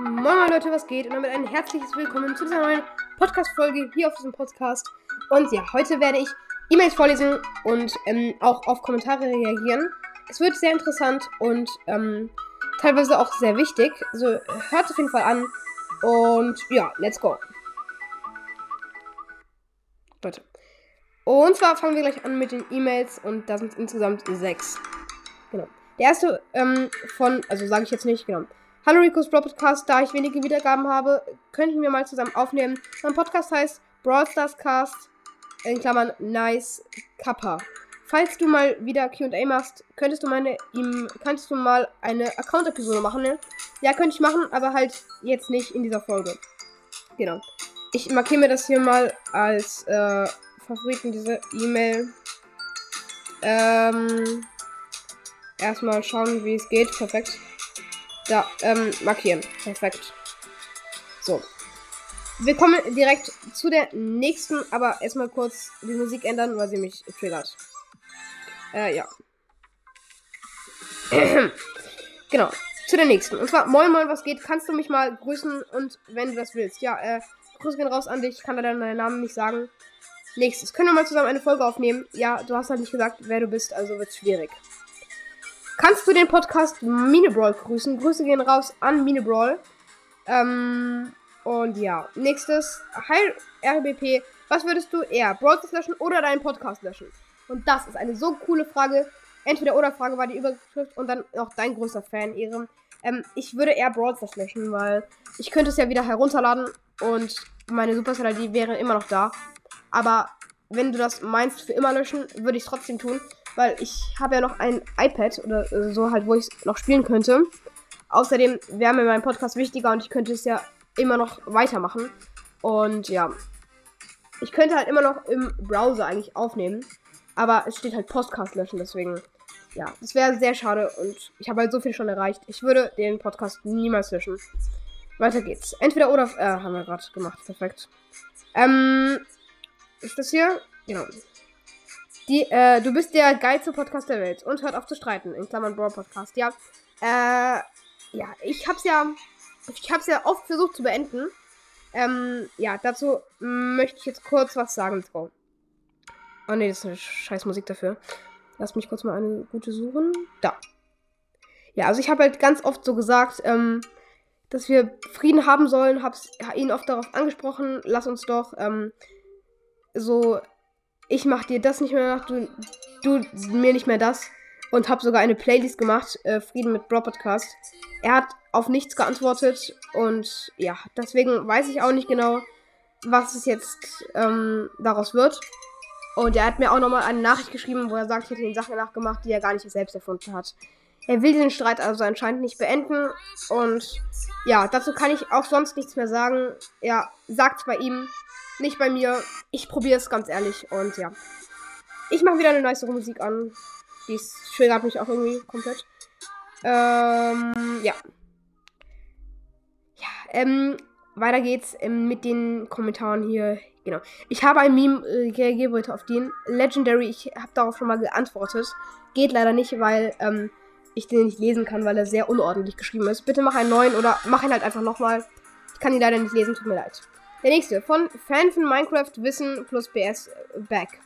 Moin Leute, was geht? Und damit ein herzliches Willkommen zu dieser neuen Podcast-Folge hier auf diesem Podcast. Und ja, heute werde ich E-Mails vorlesen und ähm, auch auf Kommentare reagieren. Es wird sehr interessant und ähm, teilweise auch sehr wichtig. Also hört auf jeden Fall an. Und ja, let's go. Leute. Und zwar fangen wir gleich an mit den E-Mails und da sind insgesamt sechs. Genau. Der erste ähm, von, also sage ich jetzt nicht, genau. Hallo Ricos Brawl Podcast, da ich wenige Wiedergaben habe, könnten wir mal zusammen aufnehmen. Mein Podcast heißt Brawl Stars Cast, in Klammern Nice Kappa. Falls du mal wieder Q&A machst, könntest du meine ihm kannst du mal eine Account Episode machen, ne? Ja, könnte ich machen, aber halt jetzt nicht in dieser Folge. Genau. Ich markiere mir das hier mal als äh, Favoriten diese E-Mail. Ähm erstmal schauen, wie es geht. Perfekt. Da, ähm, markieren. Perfekt. So. Wir kommen direkt zu der nächsten, aber erstmal kurz die Musik ändern, weil sie mich triggert. Äh, ja. genau. Zu der nächsten. Und zwar, moin moin, was geht? Kannst du mich mal grüßen und wenn du das willst. Ja, äh, Grüße gehen raus an dich. Ich kann leider deinen Namen nicht sagen. Nächstes. Können wir mal zusammen eine Folge aufnehmen? Ja, du hast halt nicht gesagt, wer du bist, also wird's schwierig. Kannst du den Podcast Minebrawl grüßen? Grüße gehen raus an Minebrawl. Ähm, und ja, nächstes. Hi RBP, was würdest du eher? Brawl löschen oder deinen Podcast löschen? Und das ist eine so coole Frage. Entweder oder Frage war die Überschrift und dann noch dein größter Fan, Ehren. Ähm, ich würde eher Brawl löschen, weil ich könnte es ja wieder herunterladen und meine Supercell ID wäre immer noch da. Aber wenn du das meinst für immer löschen, würde ich es trotzdem tun weil ich habe ja noch ein iPad oder äh, so halt, wo ich noch spielen könnte. Außerdem wäre mir mein Podcast wichtiger und ich könnte es ja immer noch weitermachen. Und ja, ich könnte halt immer noch im Browser eigentlich aufnehmen, aber es steht halt Podcast löschen, deswegen ja, das wäre sehr schade und ich habe halt so viel schon erreicht. Ich würde den Podcast niemals löschen. Weiter geht's. Entweder oder äh, haben wir gerade gemacht. Perfekt. Ähm, ist das hier? Genau. Die, äh, du bist der geilste Podcast der Welt und hört auf zu streiten. In Klammern Brawl Podcast. Ja. Äh, ja, ich hab's ja. Ich hab's ja oft versucht zu beenden. Ähm, ja, dazu möchte ich jetzt kurz was sagen. Let's. Oh ne, das ist eine scheiß Musik dafür. Lass mich kurz mal eine gute suchen. Da. Ja, also ich habe halt ganz oft so gesagt, ähm, dass wir Frieden haben sollen. Hab's ihn oft darauf angesprochen. Lass uns doch ähm, so ich mach dir das nicht mehr nach, du, du mir nicht mehr das. Und habe sogar eine Playlist gemacht, äh, Frieden mit Bro Podcast. Er hat auf nichts geantwortet und ja, deswegen weiß ich auch nicht genau, was es jetzt ähm, daraus wird. Und er hat mir auch nochmal eine Nachricht geschrieben, wo er sagt, ich hätte ihn Sachen nachgemacht, die er gar nicht selbst erfunden hat. Er will den Streit also anscheinend nicht beenden. Und ja, dazu kann ich auch sonst nichts mehr sagen. Ja, sagt's bei ihm. Nicht bei mir. Ich probiere es ganz ehrlich. Und ja. Ich mache wieder eine nice Musik an. Die triggert mich auch irgendwie komplett. Ähm, ja. Ja, ähm, weiter geht's ähm, mit den Kommentaren hier. Genau. Ich habe ein Meme äh, reagiert heute auf den. Legendary, ich habe darauf schon mal geantwortet. Geht leider nicht, weil ähm, ich den nicht lesen kann, weil er sehr unordentlich geschrieben ist. Bitte mach einen neuen oder mach ihn halt einfach nochmal. Ich kann ihn leider nicht lesen, tut mir leid. Der nächste. Von Fan von Minecraft Wissen plus BS äh, Back.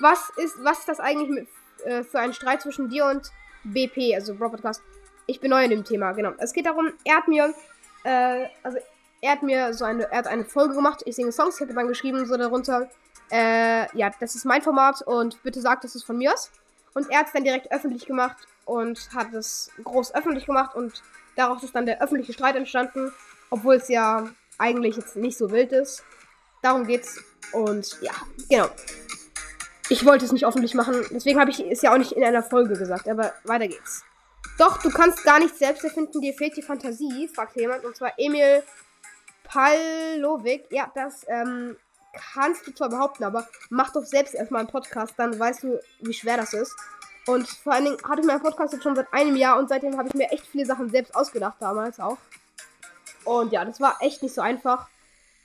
Was ist, was ist das eigentlich mit, äh, für ein Streit zwischen dir und BP, also Bro Podcast? Ich bin neu in dem Thema, genau. Es geht darum, er hat mir, äh, also er hat mir so eine, er hat eine Folge gemacht, ich singe Songs, habe dann geschrieben so darunter, äh, ja, das ist mein Format und bitte sagt, dass es von mir ist. Und er hat es dann direkt öffentlich gemacht und hat es groß öffentlich gemacht und daraus ist dann der öffentliche Streit entstanden, obwohl es ja eigentlich jetzt nicht so wild ist. Darum geht's. Und ja, genau. Ich wollte es nicht öffentlich machen, deswegen habe ich es ja auch nicht in einer Folge gesagt, aber weiter geht's. Doch, du kannst gar nicht selbst erfinden, dir fehlt die Fantasie, fragt jemand, und zwar Emil Palovic. Ja, das ähm, kannst du zwar behaupten, aber mach doch selbst erstmal einen Podcast, dann weißt du, wie schwer das ist. Und vor allen Dingen hatte ich meinen Podcast jetzt schon seit einem Jahr und seitdem habe ich mir echt viele Sachen selbst ausgedacht damals auch. Und ja, das war echt nicht so einfach.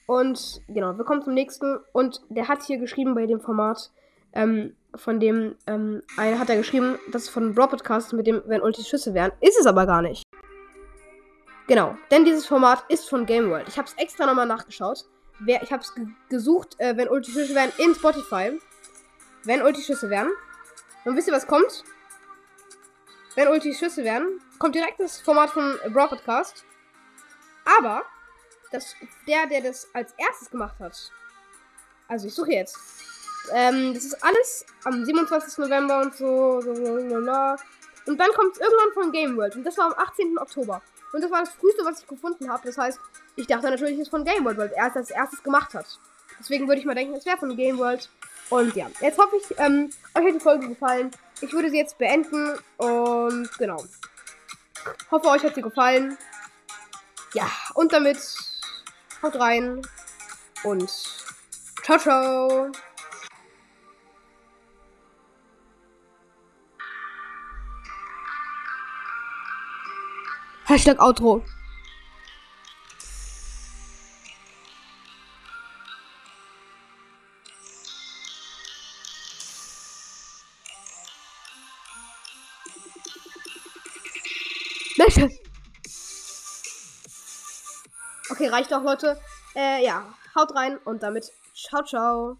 Und genau, wir kommen zum nächsten. Und der hat hier geschrieben bei dem Format, ähm, von dem, ähm, einer hat er geschrieben, das ist von Bro Podcast mit dem, wenn Ulti Schüsse wären. Ist es aber gar nicht. Genau, denn dieses Format ist von Game World. Ich habe es extra nochmal nachgeschaut. Wer, ich habe es ge gesucht, äh, wenn Ulti-Schüsse wären in Spotify. Wenn Ulti-Schüsse wären. Und wisst ihr, was kommt? Wenn Ulti-Schüsse wären, kommt direkt das Format von Brawl Podcast. Aber das, der, der das als erstes gemacht hat. Also ich suche jetzt. Ähm, das ist alles am 27. November und so. so, so, so, so. Und dann kommt es irgendwann von Game World. Und das war am 18. Oktober. Und das war das früheste, was ich gefunden habe. Das heißt, ich dachte natürlich, es ist von Game World, weil er es als erstes gemacht hat. Deswegen würde ich mal denken, es wäre von Game World. Und ja, jetzt hoffe ich, ähm, euch hat die Folge gefallen. Ich würde sie jetzt beenden. Und genau. Hoffe, euch hat sie gefallen. Ja, und damit haut rein. Und ciao, ciao. Hashtag Outro. Welche? Okay, reicht doch, Leute. Äh, ja, haut rein und damit ciao, ciao.